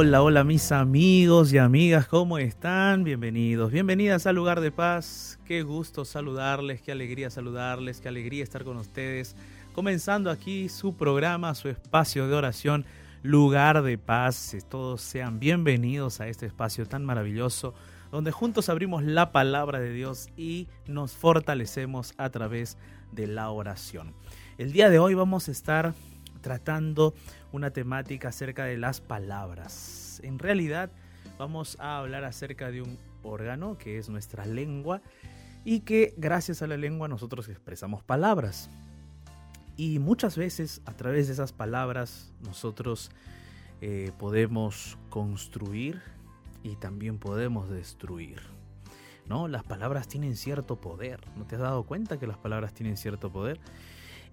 Hola, hola mis amigos y amigas, ¿cómo están? Bienvenidos, bienvenidas al lugar de paz. Qué gusto saludarles, qué alegría saludarles, qué alegría estar con ustedes. Comenzando aquí su programa, su espacio de oración, lugar de paz. Todos sean bienvenidos a este espacio tan maravilloso donde juntos abrimos la palabra de Dios y nos fortalecemos a través de la oración. El día de hoy vamos a estar tratando una temática acerca de las palabras. En realidad vamos a hablar acerca de un órgano que es nuestra lengua y que gracias a la lengua nosotros expresamos palabras. Y muchas veces a través de esas palabras nosotros eh, podemos construir y también podemos destruir. ¿no? Las palabras tienen cierto poder. ¿No te has dado cuenta que las palabras tienen cierto poder?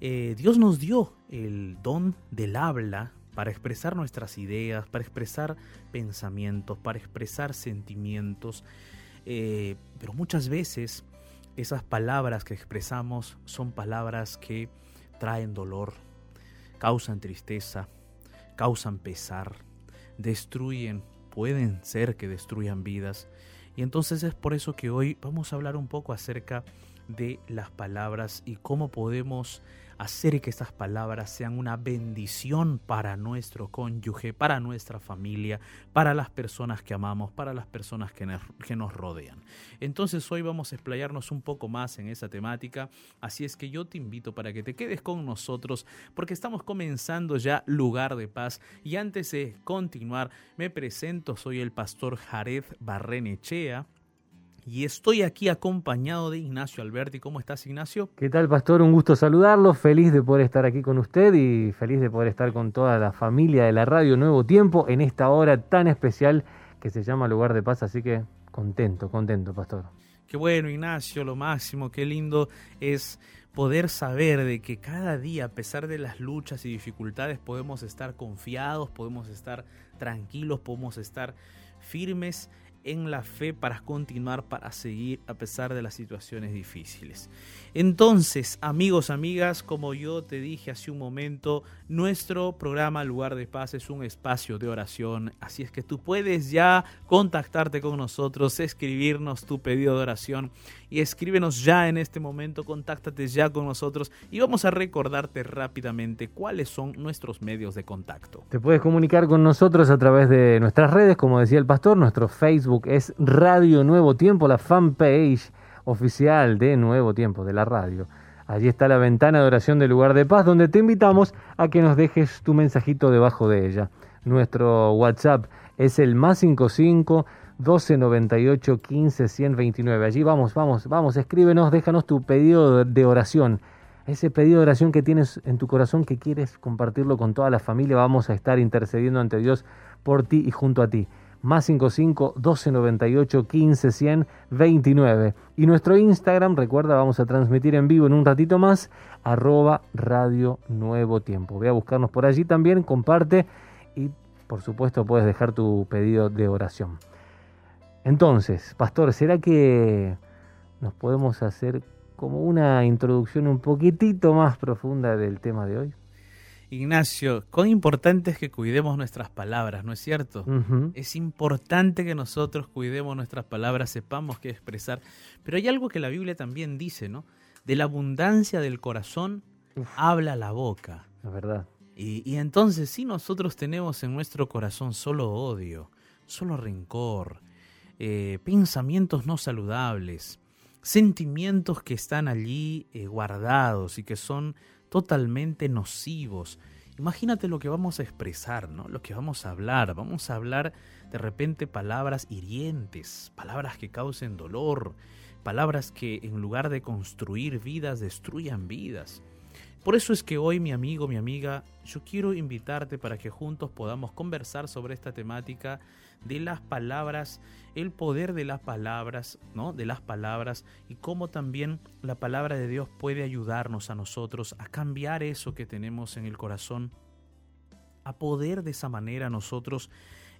Eh, Dios nos dio el don del habla para expresar nuestras ideas, para expresar pensamientos, para expresar sentimientos. Eh, pero muchas veces esas palabras que expresamos son palabras que traen dolor, causan tristeza, causan pesar, destruyen, pueden ser que destruyan vidas. Y entonces es por eso que hoy vamos a hablar un poco acerca de las palabras y cómo podemos hacer que estas palabras sean una bendición para nuestro cónyuge, para nuestra familia, para las personas que amamos, para las personas que nos, rodean. Entonces hoy vamos a explayarnos un poco más en esa temática, así es que yo te invito para que te quedes con nosotros porque estamos comenzando ya Lugar de Paz. Y antes de continuar me presento, soy el pastor Jared Barrenechea y estoy aquí acompañado de Ignacio Alberti. ¿Cómo estás, Ignacio? ¿Qué tal, Pastor? Un gusto saludarlo. Feliz de poder estar aquí con usted y feliz de poder estar con toda la familia de la radio Nuevo Tiempo en esta hora tan especial que se llama Lugar de Paz. Así que contento, contento, Pastor. Qué bueno, Ignacio, lo máximo, qué lindo es poder saber de que cada día, a pesar de las luchas y dificultades, podemos estar confiados, podemos estar tranquilos, podemos estar firmes en la fe para continuar, para seguir a pesar de las situaciones difíciles. Entonces, amigos, amigas, como yo te dije hace un momento, nuestro programa Lugar de Paz es un espacio de oración, así es que tú puedes ya contactarte con nosotros, escribirnos tu pedido de oración y escríbenos ya en este momento, contáctate ya con nosotros y vamos a recordarte rápidamente cuáles son nuestros medios de contacto. Te puedes comunicar con nosotros a través de nuestras redes, como decía el pastor, nuestro Facebook es Radio Nuevo Tiempo, la fanpage oficial de Nuevo Tiempo, de la radio. Allí está la ventana de oración del lugar de paz, donde te invitamos a que nos dejes tu mensajito debajo de ella. Nuestro WhatsApp es el más 55 12 98 15 129. Allí vamos, vamos, vamos, escríbenos, déjanos tu pedido de oración. Ese pedido de oración que tienes en tu corazón que quieres compartirlo con toda la familia, vamos a estar intercediendo ante Dios por ti y junto a ti más 55 1298 15 100 29. Y nuestro Instagram, recuerda, vamos a transmitir en vivo en un ratito más, arroba Radio Nuevo Tiempo. Ve a buscarnos por allí también, comparte y por supuesto puedes dejar tu pedido de oración. Entonces, pastor, ¿será que nos podemos hacer como una introducción un poquitito más profunda del tema de hoy? Ignacio, cuán importante es que cuidemos nuestras palabras, ¿no es cierto? Es importante que nosotros cuidemos nuestras palabras, sepamos qué expresar. Pero hay algo que la Biblia también dice, ¿no? De la abundancia del corazón habla la boca. La verdad. Y, entonces, si nosotros tenemos en nuestro corazón solo odio, solo rencor, eh, pensamientos no saludables, sentimientos que están allí eh, guardados y que son totalmente nocivos. Imagínate lo que vamos a expresar, ¿no? Lo que vamos a hablar. Vamos a hablar de repente palabras hirientes, palabras que causen dolor, palabras que en lugar de construir vidas destruyan vidas. Por eso es que hoy mi amigo, mi amiga, yo quiero invitarte para que juntos podamos conversar sobre esta temática de las palabras, el poder de las palabras, ¿no? De las palabras y cómo también la palabra de Dios puede ayudarnos a nosotros a cambiar eso que tenemos en el corazón, a poder de esa manera nosotros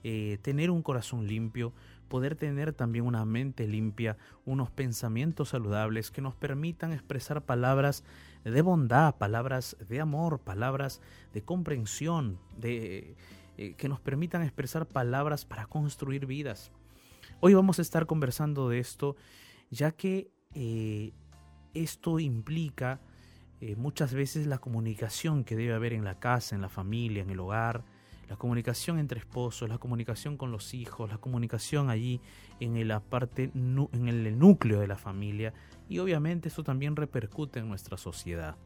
eh, tener un corazón limpio, poder tener también una mente limpia, unos pensamientos saludables que nos permitan expresar palabras de bondad, palabras de amor, palabras de comprensión, de eh, que nos permitan expresar palabras para construir vidas. Hoy vamos a estar conversando de esto, ya que eh, esto implica eh, muchas veces la comunicación que debe haber en la casa, en la familia, en el hogar, la comunicación entre esposos, la comunicación con los hijos, la comunicación allí en la parte en el núcleo de la familia y obviamente eso también repercute en nuestra sociedad.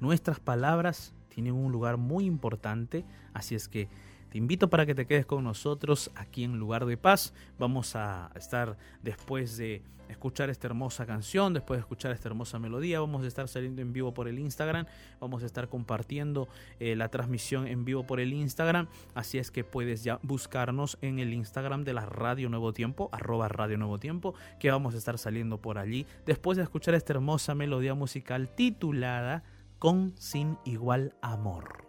Nuestras palabras tienen un lugar muy importante, así es que te invito para que te quedes con nosotros aquí en Lugar de Paz. Vamos a estar después de escuchar esta hermosa canción, después de escuchar esta hermosa melodía, vamos a estar saliendo en vivo por el Instagram, vamos a estar compartiendo eh, la transmisión en vivo por el Instagram, así es que puedes ya buscarnos en el Instagram de la Radio Nuevo Tiempo, arroba Radio Nuevo Tiempo, que vamos a estar saliendo por allí, después de escuchar esta hermosa melodía musical titulada Con Sin Igual Amor.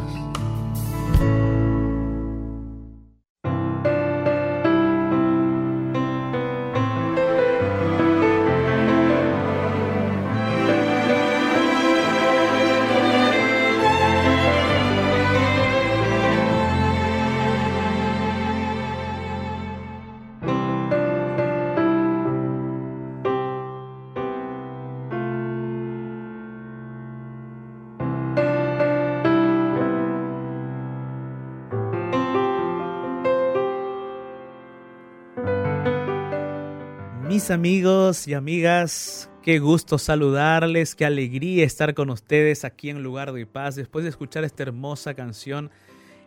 Amigos y amigas, qué gusto saludarles, qué alegría estar con ustedes aquí en Lugar de Paz. Después de escuchar esta hermosa canción,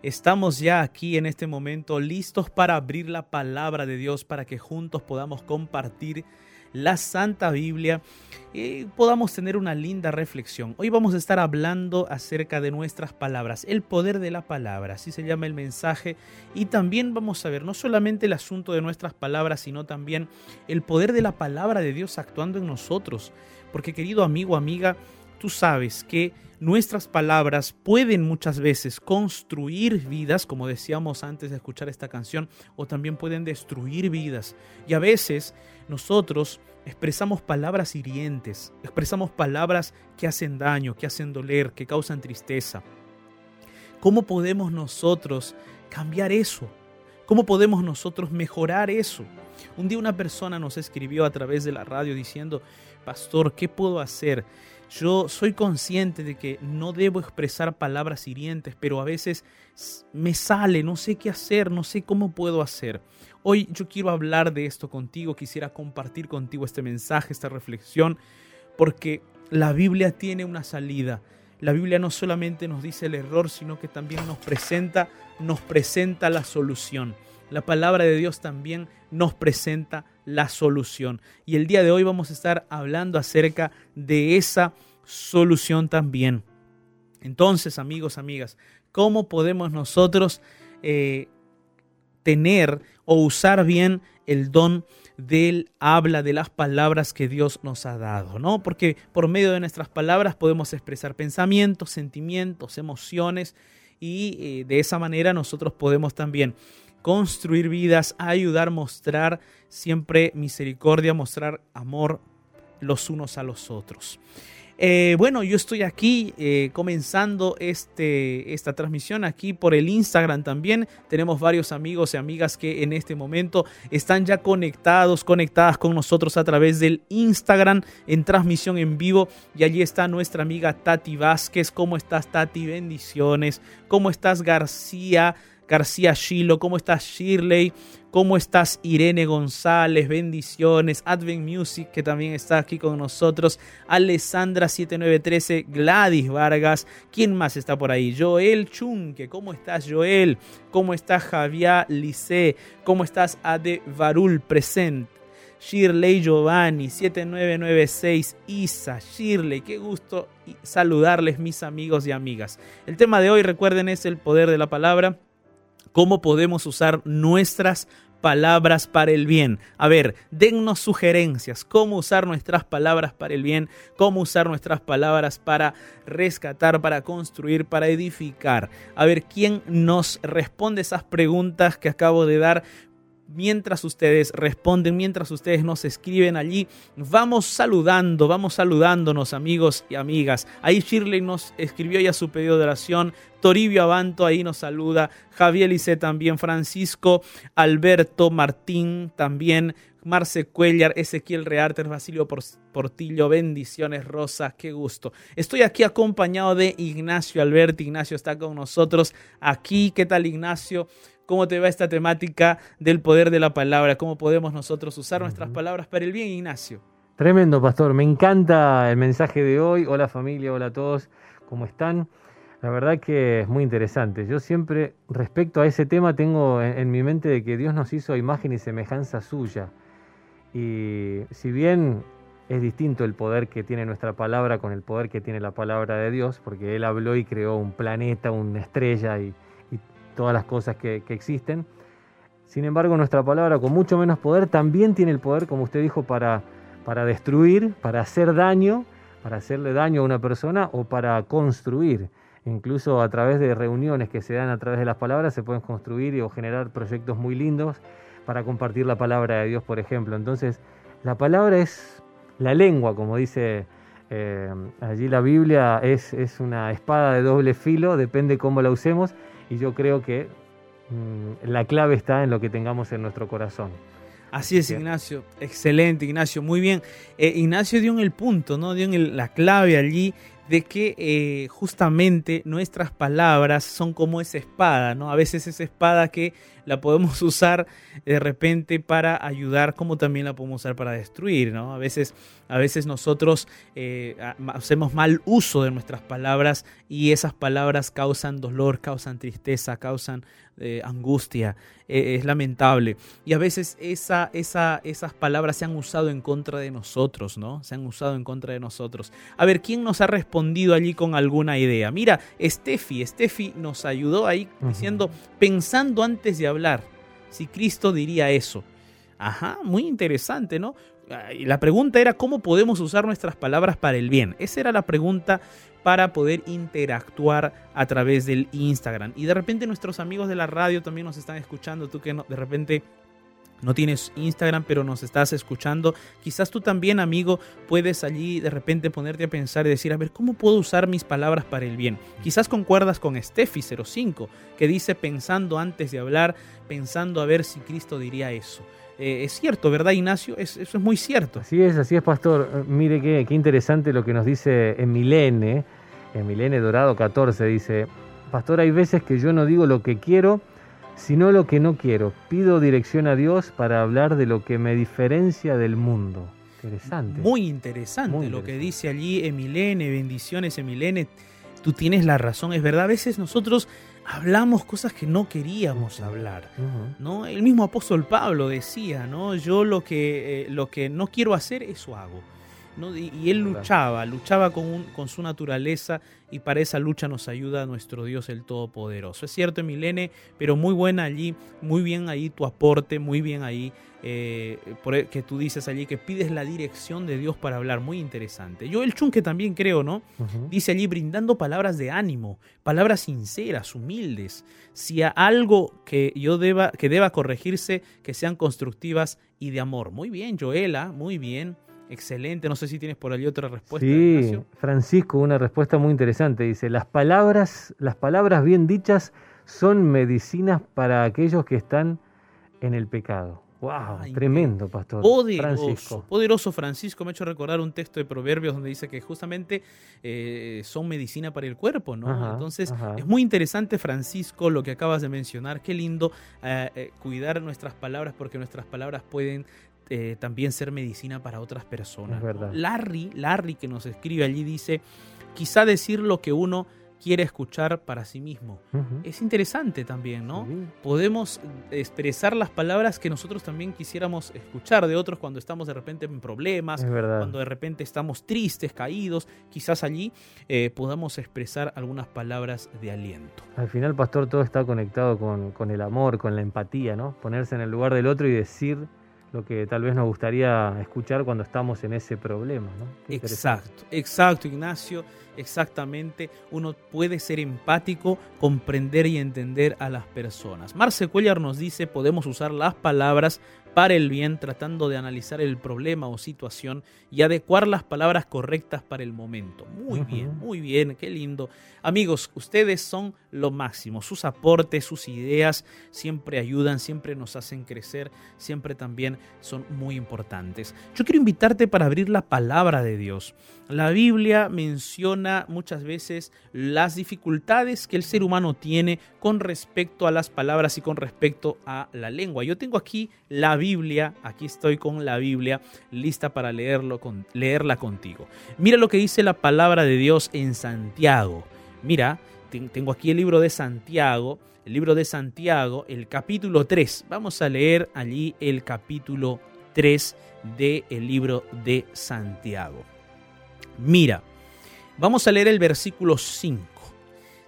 estamos ya aquí en este momento listos para abrir la palabra de Dios, para que juntos podamos compartir la Santa Biblia, y podamos tener una linda reflexión. Hoy vamos a estar hablando acerca de nuestras palabras, el poder de la palabra, así se llama el mensaje, y también vamos a ver no solamente el asunto de nuestras palabras, sino también el poder de la palabra de Dios actuando en nosotros. Porque querido amigo, amiga, tú sabes que nuestras palabras pueden muchas veces construir vidas, como decíamos antes de escuchar esta canción, o también pueden destruir vidas. Y a veces nosotros expresamos palabras hirientes, expresamos palabras que hacen daño, que hacen doler, que causan tristeza. ¿Cómo podemos nosotros cambiar eso? ¿Cómo podemos nosotros mejorar eso? Un día una persona nos escribió a través de la radio diciendo, Pastor, ¿qué puedo hacer? Yo soy consciente de que no debo expresar palabras hirientes, pero a veces me sale, no sé qué hacer, no sé cómo puedo hacer. Hoy yo quiero hablar de esto contigo, quisiera compartir contigo este mensaje, esta reflexión, porque la Biblia tiene una salida. La Biblia no solamente nos dice el error, sino que también nos presenta, nos presenta la solución. La palabra de Dios también nos presenta la solución. Y el día de hoy vamos a estar hablando acerca de esa solución también. Entonces, amigos, amigas, ¿cómo podemos nosotros eh, tener o usar bien el don del habla, de las palabras que Dios nos ha dado, ¿no? Porque por medio de nuestras palabras podemos expresar pensamientos, sentimientos, emociones y eh, de esa manera nosotros podemos también construir vidas, ayudar, mostrar siempre misericordia, mostrar amor los unos a los otros. Eh, bueno, yo estoy aquí eh, comenzando este, esta transmisión aquí por el Instagram también. Tenemos varios amigos y amigas que en este momento están ya conectados, conectadas con nosotros a través del Instagram en transmisión en vivo. Y allí está nuestra amiga Tati Vázquez. ¿Cómo estás Tati? Bendiciones. ¿Cómo estás García? García Shilo, ¿cómo estás Shirley? ¿Cómo estás Irene González? Bendiciones. Advent Music, que también está aquí con nosotros. Alessandra 7913, Gladys Vargas. ¿Quién más está por ahí? Joel Chunque, ¿cómo estás Joel? ¿Cómo estás Javier Lice? ¿Cómo estás Ade Varul presente? Shirley Giovanni, 7996 Isa, Shirley, qué gusto saludarles mis amigos y amigas. El tema de hoy, recuerden, es el poder de la palabra cómo podemos usar nuestras palabras para el bien. A ver, dennos sugerencias, cómo usar nuestras palabras para el bien, cómo usar nuestras palabras para rescatar, para construir, para edificar. A ver, ¿quién nos responde esas preguntas que acabo de dar? Mientras ustedes responden, mientras ustedes nos escriben allí, vamos saludando, vamos saludándonos amigos y amigas. Ahí Shirley nos escribió ya su pedido de oración, Toribio Abanto ahí nos saluda, Javier Lice también, Francisco, Alberto Martín también, Marce Cuellar, Ezequiel Rearter, Basilio Portillo, bendiciones, Rosa, qué gusto. Estoy aquí acompañado de Ignacio Alberti, Ignacio está con nosotros aquí, ¿qué tal Ignacio? ¿Cómo te va esta temática del poder de la palabra? ¿Cómo podemos nosotros usar nuestras palabras para el bien, Ignacio? Tremendo, pastor. Me encanta el mensaje de hoy. Hola familia, hola a todos. ¿Cómo están? La verdad que es muy interesante. Yo siempre, respecto a ese tema, tengo en, mi mente de que Dios nos hizo a imagen y semejanza suya. Y si bien es distinto el poder que tiene nuestra palabra con el poder que tiene la palabra de Dios, porque Él habló y creó un planeta, una estrella y todas las cosas que, existen. Sin embargo, nuestra palabra con mucho menos poder también tiene el poder, como usted dijo, para, para destruir, para hacer daño, para hacerle daño a una persona o para construir. Incluso a través de reuniones que se dan a través de las palabras se pueden construir o generar proyectos muy lindos para compartir la palabra de Dios, por ejemplo. Entonces, la palabra es la lengua, como dice eh, allí la Biblia, es, es una espada de doble filo, depende cómo la usemos y yo creo que mm, la clave está en lo que tengamos en nuestro corazón. Así es, Ignacio. Excelente, Ignacio. Muy bien. Eh, Ignacio dio en el punto, ¿no? Dio en la clave allí de que eh, justamente nuestras palabras son como esa espada, ¿no? A veces esa espada que la podemos usar de repente para ayudar, como también la podemos usar para destruir, ¿no? A veces, a veces nosotros eh, hacemos mal uso de nuestras palabras y esas palabras causan dolor, causan tristeza, causan eh, angustia, eh, es lamentable. Y a veces esa, esa, esas palabras se han usado en contra de nosotros, ¿no? Se han usado en contra de nosotros. A ver, ¿quién nos ha respondido allí con alguna idea? Mira, Steffi, Steffi nos ayudó ahí diciendo, pensando antes de hablar, si Cristo diría eso. Ajá, muy interesante, ¿no? Y la pregunta era cómo podemos usar nuestras palabras para el bien. Esa era la pregunta para poder interactuar a través del Instagram. Y de repente nuestros amigos de la radio también nos están escuchando. Tú que de repente no tienes Instagram, pero nos estás escuchando, quizás tú también, amigo, puedes allí de repente ponerte a pensar y decir, a ver, ¿cómo puedo usar mis palabras para el bien? Quizás concuerdas con Steffi05, que dice pensando antes de hablar, pensando a ver si Cristo diría eso. Eh, es cierto, ¿verdad, Ignacio? eso es muy cierto. Así es, así es, pastor. Eh, mire qué, qué interesante lo que nos dice Emilene, Emilene Dorado 14, dice, pastor, hay veces que yo no digo lo que quiero, sino lo que no quiero. Pido dirección a Dios para hablar de lo que me diferencia del mundo. Interesante. Muy interesante lo que dice allí Emilene, bendiciones Emilene. Tú tienes la razón, es verdad, a veces nosotros hablamos cosas que no queríamos hablar, ¿no? El mismo apóstol Pablo decía, ¿no? Yo lo que, eh, lo que no quiero hacer, eso hago. Y, él luchaba, luchaba con, con, su naturaleza y para esa lucha nos ayuda nuestro Dios el Todopoderoso. Es cierto, Milene, pero muy buena allí, muy bien ahí tu aporte, muy bien ahí eh, por e, que tú dices allí que pides la dirección de Dios para hablar, muy interesante. Yo el Chunque también creo, ¿no? Dice allí brindando palabras de ánimo, palabras sinceras, humildes. Si a algo que yo deba, que deba corregirse, que sean constructivas y de amor. Muy bien, Joela, muy bien. Excelente, no sé si tienes por allí otra respuesta. Sí, Francisco, una respuesta muy interesante. Dice, las palabras, las palabras bien dichas son medicinas para aquellos que están en el pecado. Wow, tremendo, pastor. Poderoso, Francisco. poderoso Francisco. Me ha hecho recordar un texto de Proverbios donde dice que justamente eh, son medicina para el cuerpo, ¿no? Entonces, es muy interesante, Francisco, lo que acabas de mencionar. Qué lindo eh, eh, cuidar nuestras palabras porque nuestras palabras pueden eh, también ser medicina para otras personas. Larry, Larry que nos escribe allí dice, quizá decir lo que uno quiere escuchar para sí mismo. Es interesante también, ¿no? Podemos expresar las palabras que nosotros también quisiéramos escuchar de otros cuando estamos de repente en problemas, cuando de repente estamos tristes, caídos, quizás allí eh, podamos expresar algunas palabras de aliento. Al final, pastor, todo está conectado con, con el amor, con la empatía, ¿no? Ponerse en el lugar del otro y decir lo que tal vez nos gustaría escuchar cuando estamos en ese problema. ¿no? Exacto, exacto, Ignacio, exactamente. Uno puede ser empático, comprender y entender a las personas. Marce Cuellar nos dice, podemos usar las palabras para el bien, tratando de analizar el problema o situación y adecuar las palabras correctas para el momento. Muy bien, muy bien, qué lindo. Amigos, ustedes son lo máximo. Sus aportes, sus ideas siempre ayudan, siempre nos hacen crecer, siempre también son muy importantes. Yo quiero invitarte para abrir la palabra de Dios. La Biblia menciona muchas veces las dificultades que el ser humano tiene con respecto a las palabras y con respecto a la lengua. Yo tengo aquí la Biblia, aquí estoy con la Biblia lista para leerlo con, leerla contigo. Mira lo que dice la palabra de Dios en Santiago. Mira, tengo aquí el libro de Santiago, el libro de Santiago, el capítulo 3. Vamos a leer allí el capítulo 3 del libro de Santiago. Mira, vamos a leer el versículo 5.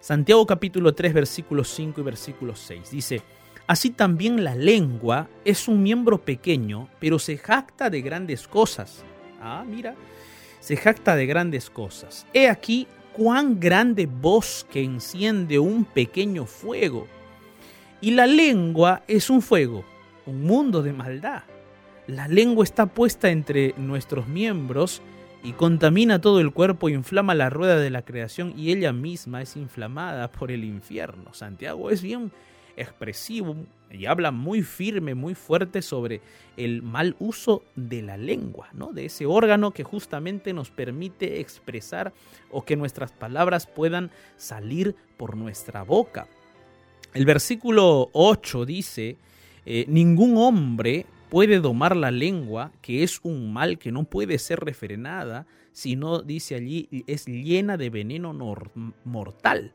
Santiago capítulo 3, versículo 5 y versículo 6. Dice, Así también la lengua es un miembro pequeño, pero se jacta de grandes cosas. Ah, mira, se jacta de grandes cosas. He aquí cuán grande bosque enciende un pequeño fuego. Y la lengua es un fuego, un mundo de maldad. La lengua está puesta entre nuestros miembros y contamina todo el cuerpo, inflama la rueda de la creación y ella misma es inflamada por el infierno. Santiago es bien expresivo y habla muy firme, muy fuerte sobre el mal uso de la lengua, ¿no? De ese órgano que justamente nos permite expresar o que nuestras palabras puedan salir por nuestra boca. El versículo 8 dice, eh, ningún hombre puede domar la lengua, que es un mal que no puede ser refrenada, sino, dice allí, es llena de veneno mortal.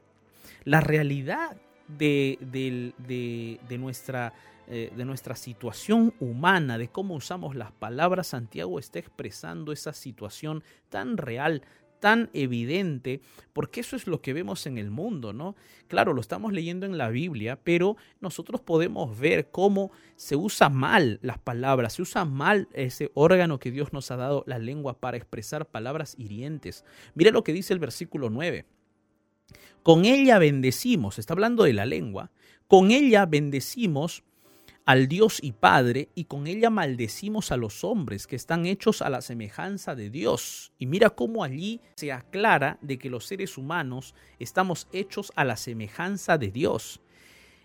La realidad de, de, nuestra, eh, de nuestra situación humana, de cómo usamos las palabras, Santiago está expresando esa situación tan real, tan evidente, porque eso es lo que vemos en el mundo, ¿no? Claro, lo estamos leyendo en la Biblia, pero nosotros podemos ver cómo se usa mal las palabras, se usa mal ese órgano que Dios nos ha dado, la lengua, para expresar palabras hirientes. Mira lo que dice el versículo 9. Con ella bendecimos, está hablando de la lengua, con ella bendecimos al Dios y Padre, y con ella maldecimos a los hombres que están hechos a la semejanza de Dios. Y mira cómo allí se aclara de que los seres humanos estamos hechos a la semejanza de Dios.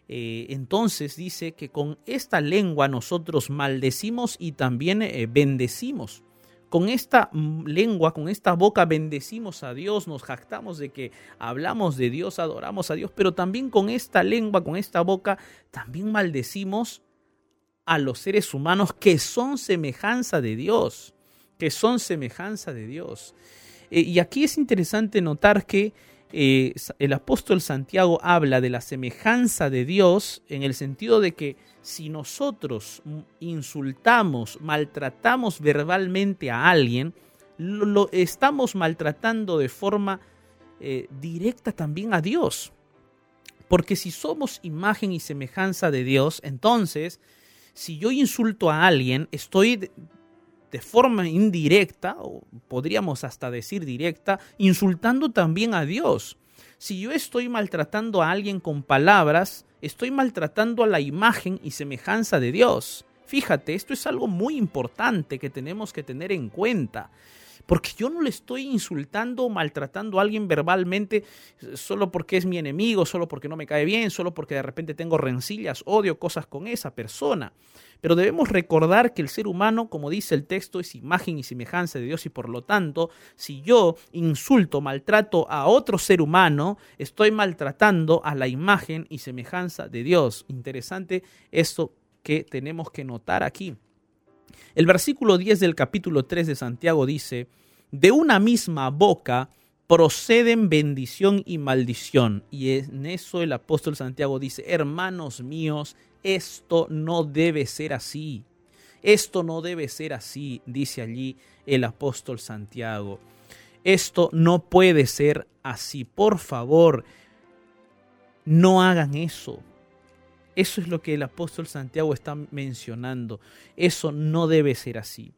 Eh, entonces dice que con esta lengua nosotros maldecimos y también eh, bendecimos. Con esta mm, lengua, con esta boca bendecimos a Dios, nos jactamos de que hablamos de Dios, adoramos a Dios, pero también con esta lengua, con esta boca, también maldecimos a los seres humanos que son semejanza de Dios, que son semejanza de Dios. Eh, y aquí es interesante notar que eh, el apóstol Santiago habla de la semejanza de Dios en el sentido de que si nosotros insultamos, maltratamos verbalmente a alguien, lo, estamos maltratando de forma eh, directa también a Dios. Porque si somos imagen y semejanza de Dios, entonces si yo insulto a alguien, estoy de, forma indirecta, o podríamos hasta decir directa, insultando también a Dios. Si yo estoy maltratando a alguien con palabras, estoy maltratando a la imagen y semejanza de Dios. Fíjate, esto es algo muy importante que tenemos que tener en cuenta. Porque yo no le estoy insultando o maltratando a alguien verbalmente solo porque es mi enemigo, solo porque no me cae bien, solo porque de repente tengo rencillas, odio cosas con esa persona. Pero debemos recordar que el ser humano, como dice el texto, es imagen y semejanza de Dios y por lo tanto, si yo insulto, maltrato a otro ser humano, estoy maltratando a la imagen y semejanza de Dios. Interesante esto que tenemos que notar aquí. El versículo 10 del capítulo 3 de Santiago dice, de una misma boca proceden bendición y maldición. Y en eso el apóstol Santiago dice, hermanos míos, esto no debe ser así. Esto no debe ser así, dice allí el apóstol Santiago. Esto no puede ser así. Por favor, no hagan eso. Eso es lo que el apóstol Santiago está mencionando. Eso no debe ser así.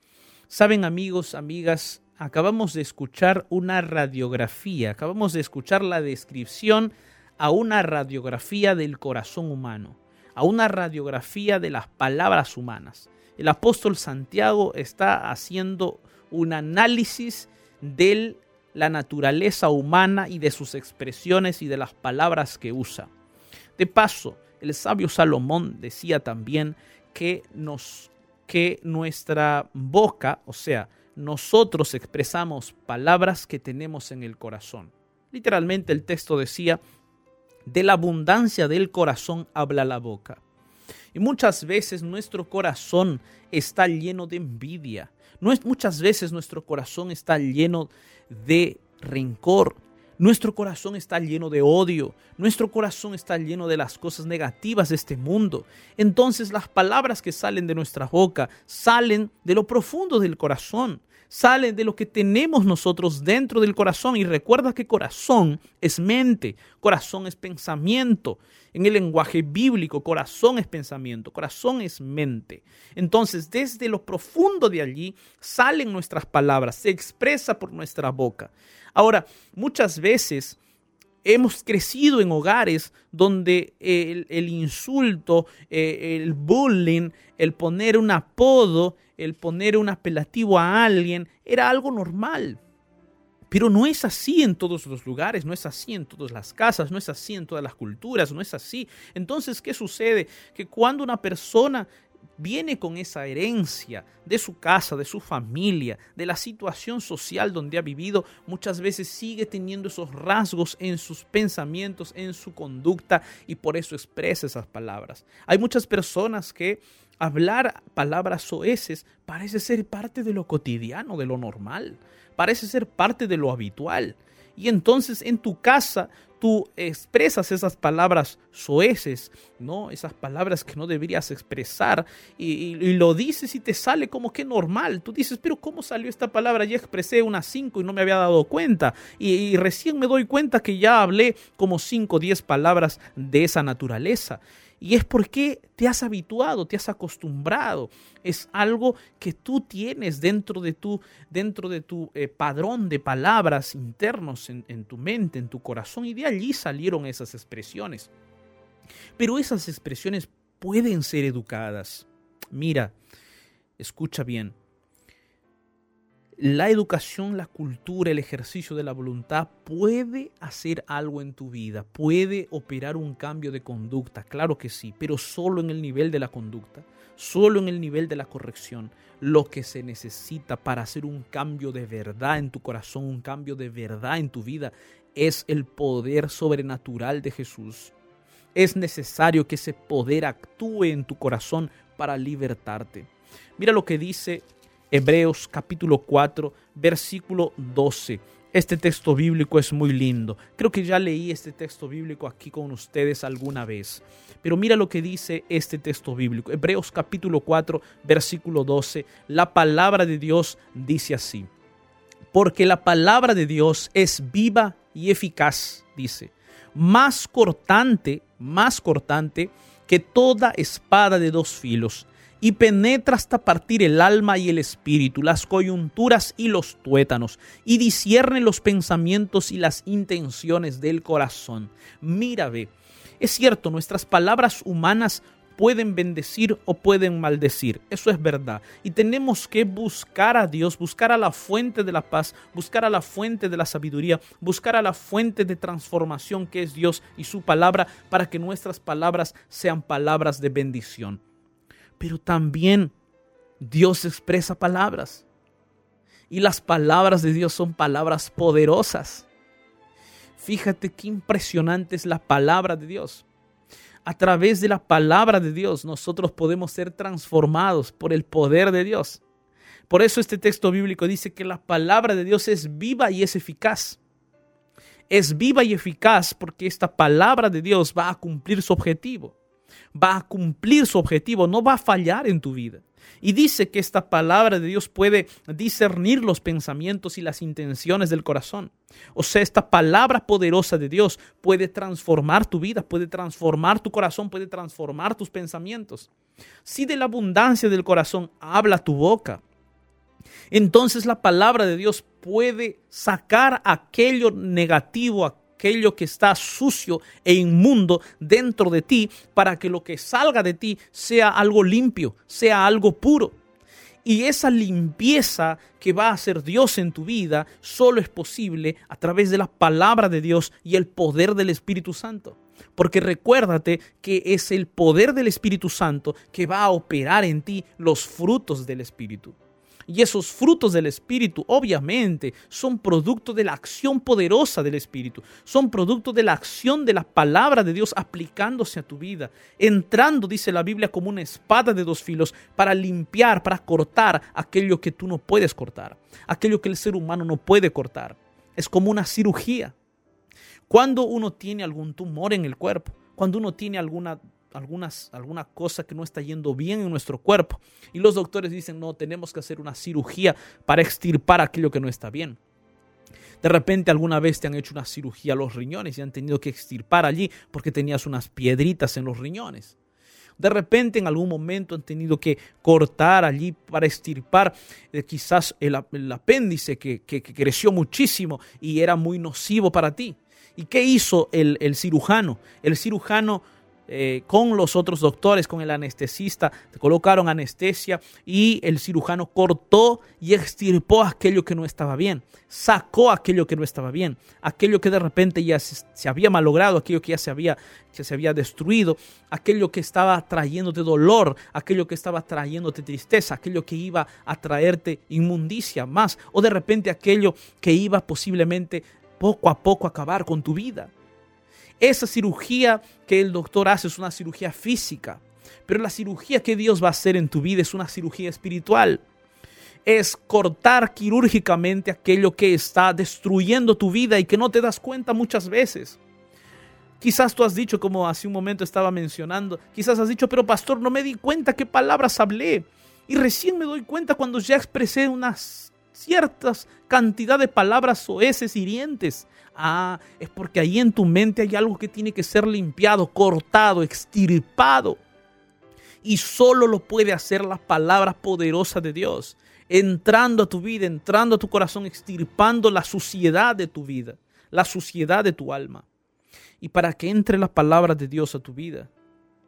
Saben amigos, amigas, acabamos de escuchar una radiografía, acabamos de escuchar la descripción a una radiografía del corazón humano, a una radiografía de las palabras humanas. El apóstol Santiago está haciendo un análisis de la naturaleza humana y de sus expresiones y de las palabras que usa. De paso, el sabio Salomón decía también que, nos, que nuestra boca, o sea, nosotros expresamos palabras que tenemos en el corazón. Literalmente el texto decía, de la abundancia del corazón habla la boca. Y muchas veces nuestro corazón está lleno de envidia. Muchas veces nuestro corazón está lleno de rencor, nuestro corazón está lleno de odio, nuestro corazón está lleno de las cosas negativas de este mundo. Entonces las palabras que salen de nuestra boca salen de lo profundo del corazón, salen de lo que tenemos nosotros dentro del corazón. Y recuerda que corazón es mente, corazón es pensamiento. En el lenguaje bíblico, corazón es pensamiento, corazón es mente. Entonces, desde lo profundo de allí salen nuestras palabras, se expresa por nuestra boca. Ahora, muchas veces hemos crecido en hogares donde el, insulto, eh, el bullying, el poner un apodo, el poner un apelativo a alguien era algo normal. Pero no es así en todos los lugares, no es así en todas las casas, no es así en todas las culturas, no es así. Entonces, ¿qué sucede? Que cuando una persona viene con esa herencia de su casa, de su familia, de la situación social donde ha vivido, muchas veces sigue teniendo esos rasgos en sus pensamientos, en su conducta y por eso expresa esas palabras. Hay muchas personas que hablar palabras soeces parece ser parte de lo cotidiano, de lo normal, parece ser parte de lo habitual. Y entonces en tu casa tú expresas esas palabras soeces, ¿no? Esas palabras que no deberías expresar y, lo dices y te sale como que normal. Tú dices, pero ¿cómo salió esta palabra? Ya expresé unas cinco y no me había dado cuenta. Y, y recién me doy cuenta que ya hablé como cinco o diez palabras de esa naturaleza. Y es porque te has habituado, te has acostumbrado. Es algo que tú tienes dentro de tu, dentro de tu eh, padrón de palabras internos en, en tu mente, en tu corazón. Y de allí salieron esas expresiones. Pero esas expresiones pueden ser educadas. Mira, escucha bien la educación, la cultura, el ejercicio de la voluntad puede hacer algo en tu vida, puede operar un cambio de conducta, claro que sí, pero solo en el nivel de la conducta, solo en el nivel de la corrección. Lo que se necesita para hacer un cambio de verdad en tu corazón, un cambio de verdad en tu vida, es el poder sobrenatural de Jesús. Es necesario que ese poder actúe en tu corazón para libertarte. Mira lo que dice Hebreos capítulo 4, versículo 12. Este texto bíblico es muy lindo. Creo que ya leí este texto bíblico aquí con ustedes alguna vez. Pero mira lo que dice este texto bíblico. Hebreos capítulo 4, versículo 12. La palabra de Dios dice así. Porque la palabra de Dios es viva y eficaz, dice. Más cortante, más cortante que toda espada de dos filos y penetra hasta partir el alma y el espíritu, las coyunturas y los tuétanos, y discierne los pensamientos y las intenciones del corazón. Mira, ve, es cierto, nuestras palabras humanas pueden bendecir o pueden maldecir. Eso es verdad. Y tenemos que buscar a Dios, buscar a la fuente de la paz, buscar a la fuente de la sabiduría, buscar a la fuente de transformación que es Dios y su palabra para que nuestras palabras sean palabras de bendición pero también Dios expresa palabras. Y las palabras de Dios son palabras poderosas. Fíjate qué impresionante es la palabra de Dios. A través de la palabra de Dios nosotros podemos ser transformados por el poder de Dios. Por eso este texto bíblico dice que la palabra de Dios es viva y es eficaz. Es viva y eficaz porque esta palabra de Dios va a cumplir su objetivo va a cumplir su objetivo, no va a fallar en tu vida. Y dice que esta palabra de Dios puede discernir los pensamientos y las intenciones del corazón. O sea, esta palabra poderosa de Dios puede transformar tu vida, puede transformar tu corazón, puede transformar tus pensamientos. Si de la abundancia del corazón habla tu boca, entonces la palabra de Dios puede sacar aquello negativo, aquello que está sucio e inmundo dentro de ti para que lo que salga de ti sea algo limpio, sea algo puro. Y esa limpieza que va a hacer Dios en tu vida solo es posible a través de la palabra de Dios y el poder del Espíritu Santo. Porque recuérdate que es el poder del Espíritu Santo que va a operar en ti los frutos del Espíritu. Y esos frutos del Espíritu, obviamente, son producto de la acción poderosa del Espíritu. Son producto de la acción de la palabra de Dios aplicándose a tu vida. Entrando, dice la Biblia, como una espada de dos filos para limpiar, para cortar aquello que tú no puedes cortar. Aquello que el ser humano no puede cortar. Es como una cirugía. Cuando uno tiene algún tumor en el cuerpo, cuando uno tiene alguna alguna cosa que no está yendo bien en nuestro cuerpo. Y los doctores dicen, no, tenemos que hacer una cirugía para extirpar aquello que no está bien. De repente alguna vez te han hecho una cirugía a los riñones y han tenido que extirpar allí porque tenías unas piedritas en los riñones. De repente en algún momento han tenido que cortar allí para extirpar eh, quizás el, apéndice que, creció muchísimo y era muy nocivo para ti. ¿Y qué hizo el cirujano? El cirujano eh, con los otros doctores, con el anestesista, te colocaron anestesia y el cirujano cortó y extirpó aquello que no estaba bien, sacó aquello que no estaba bien, aquello que de repente ya se, había malogrado, aquello que ya se había, que se había destruido, aquello que estaba trayéndote dolor, aquello que estaba trayéndote tristeza, aquello que iba a traerte inmundicia más, o de repente aquello que iba posiblemente poco a poco acabar con tu vida. Esa cirugía que el doctor hace es una cirugía física, pero la cirugía que Dios va a hacer en tu vida es una cirugía espiritual. es cortar quirúrgicamente aquello que está destruyendo tu vida y que no te das cuenta muchas veces. Quizás tú has dicho, como hace un momento estaba mencionando, quizás has dicho, pero pastor, no me di cuenta qué palabras hablé. Y recién me doy cuenta cuando ya expresé unas ciertas cantidad de palabras soeces hirientes. Ah, es porque ahí en tu mente hay algo que tiene que ser limpiado, cortado, extirpado. Y solo lo puede hacer las palabras poderosas de Dios, entrando a tu vida, entrando a tu corazón, extirpando la suciedad de tu vida, la suciedad de tu alma y para que entre las palabras de Dios a tu vida.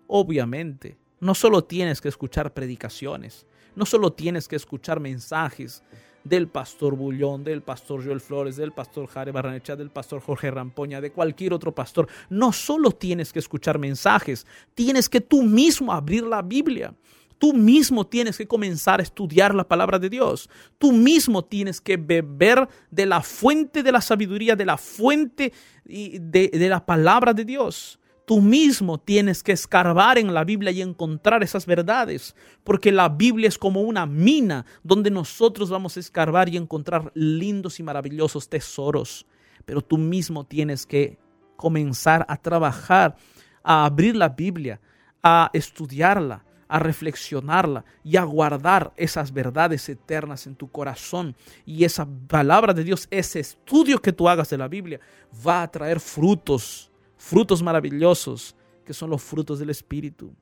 Obviamente, no solo tienes que escuchar predicaciones, no solo tienes que escuchar mensajes del pastor Bullón, del pastor Joel Flores, del pastor Jare Barranecha, del pastor Jorge Rampoña, de cualquier otro pastor. No solo tienes que escuchar mensajes, tienes que tú mismo abrir la Biblia. Tú mismo tienes que comenzar a estudiar la palabra de Dios. Tú mismo tienes que beber de la fuente de la sabiduría, de la fuente de la palabra de Dios. Tú mismo tienes que escarbar en la Biblia y encontrar esas verdades, porque la Biblia es como una mina donde nosotros vamos a escarbar y encontrar lindos y maravillosos tesoros. Pero tú mismo tienes que comenzar a trabajar, a abrir la Biblia, a estudiarla, a reflexionarla y a guardar esas verdades eternas en tu corazón. Y esa palabra de Dios, ese estudio que tú hagas de la Biblia, va a traer frutos, frutos maravillosos, que son los frutos del Espíritu.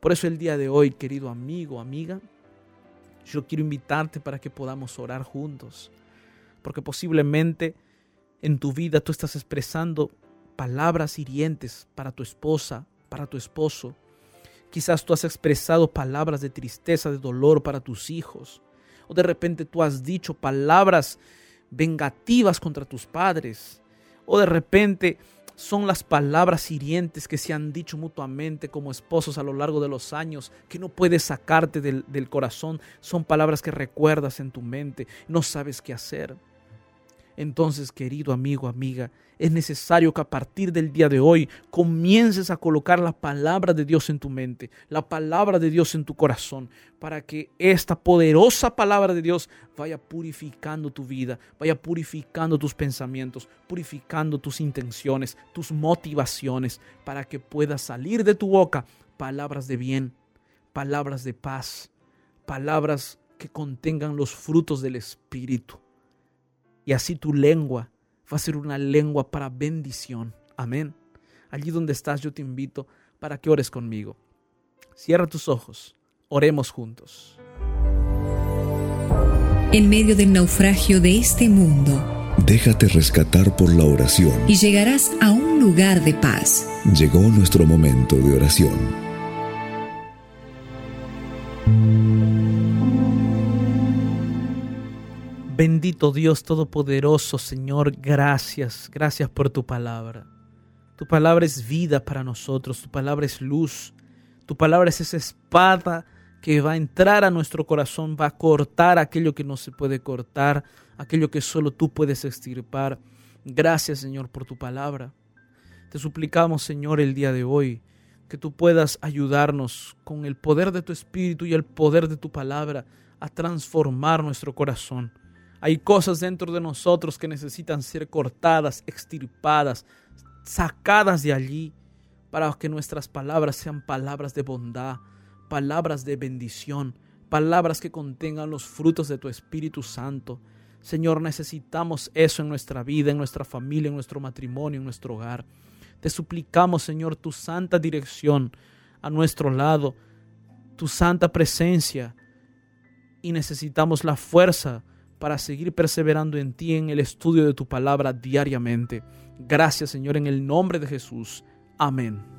Por eso el día de hoy, querido amigo, amiga, yo quiero invitarte para que podamos orar juntos. Porque posiblemente en tu vida tú estás expresando palabras hirientes para tu esposa, para tu esposo, Quizás tú has expresado palabras de tristeza, de dolor para tus hijos. O de repente tú has dicho palabras vengativas contra tus padres. O de repente son las palabras hirientes que se han dicho mutuamente como esposos a lo largo de los años, que no puedes sacarte del, del corazón. Son palabras que recuerdas en tu mente, no sabes qué hacer. Entonces, querido amigo, amiga, es necesario que a partir del día de hoy comiences a colocar la palabra de Dios en tu mente, la palabra de Dios en tu corazón, para que esta poderosa palabra de Dios vaya purificando tu vida, vaya purificando tus pensamientos, purificando tus intenciones, tus motivaciones, para que pueda salir de tu boca palabras de bien, palabras de paz, palabras que contengan los frutos del Espíritu y así tu lengua va a ser una lengua para bendición. Amén. Allí donde estás yo te invito para que ores conmigo. Cierra tus ojos, oremos juntos. En medio del naufragio de este mundo, déjate rescatar por la oración y llegarás a un lugar de paz. Llegó nuestro momento de oración. Bendito Dios Todopoderoso, Señor, gracias, gracias por tu palabra. Tu palabra es vida para nosotros, tu palabra es luz, tu palabra es esa espada que va a entrar a nuestro corazón, va a cortar aquello que no se puede cortar, aquello que solo tú puedes extirpar. Gracias, Señor, por tu palabra. Te suplicamos, Señor, el día de hoy, que tú puedas ayudarnos con el poder de tu Espíritu y el poder de tu palabra a transformar nuestro corazón hay cosas dentro de nosotros que necesitan ser cortadas, extirpadas, sacadas de allí para que nuestras palabras sean palabras de bondad, palabras de bendición, palabras que contengan los frutos de tu Espíritu Santo. Señor, necesitamos eso en nuestra vida, en nuestra familia, en nuestro matrimonio, en nuestro hogar. Te suplicamos, Señor, tu santa dirección a nuestro lado, tu santa presencia. Y necesitamos la fuerza para seguir perseverando en ti en el estudio de tu palabra diariamente. Gracias Señor en el nombre de Jesús. Amén.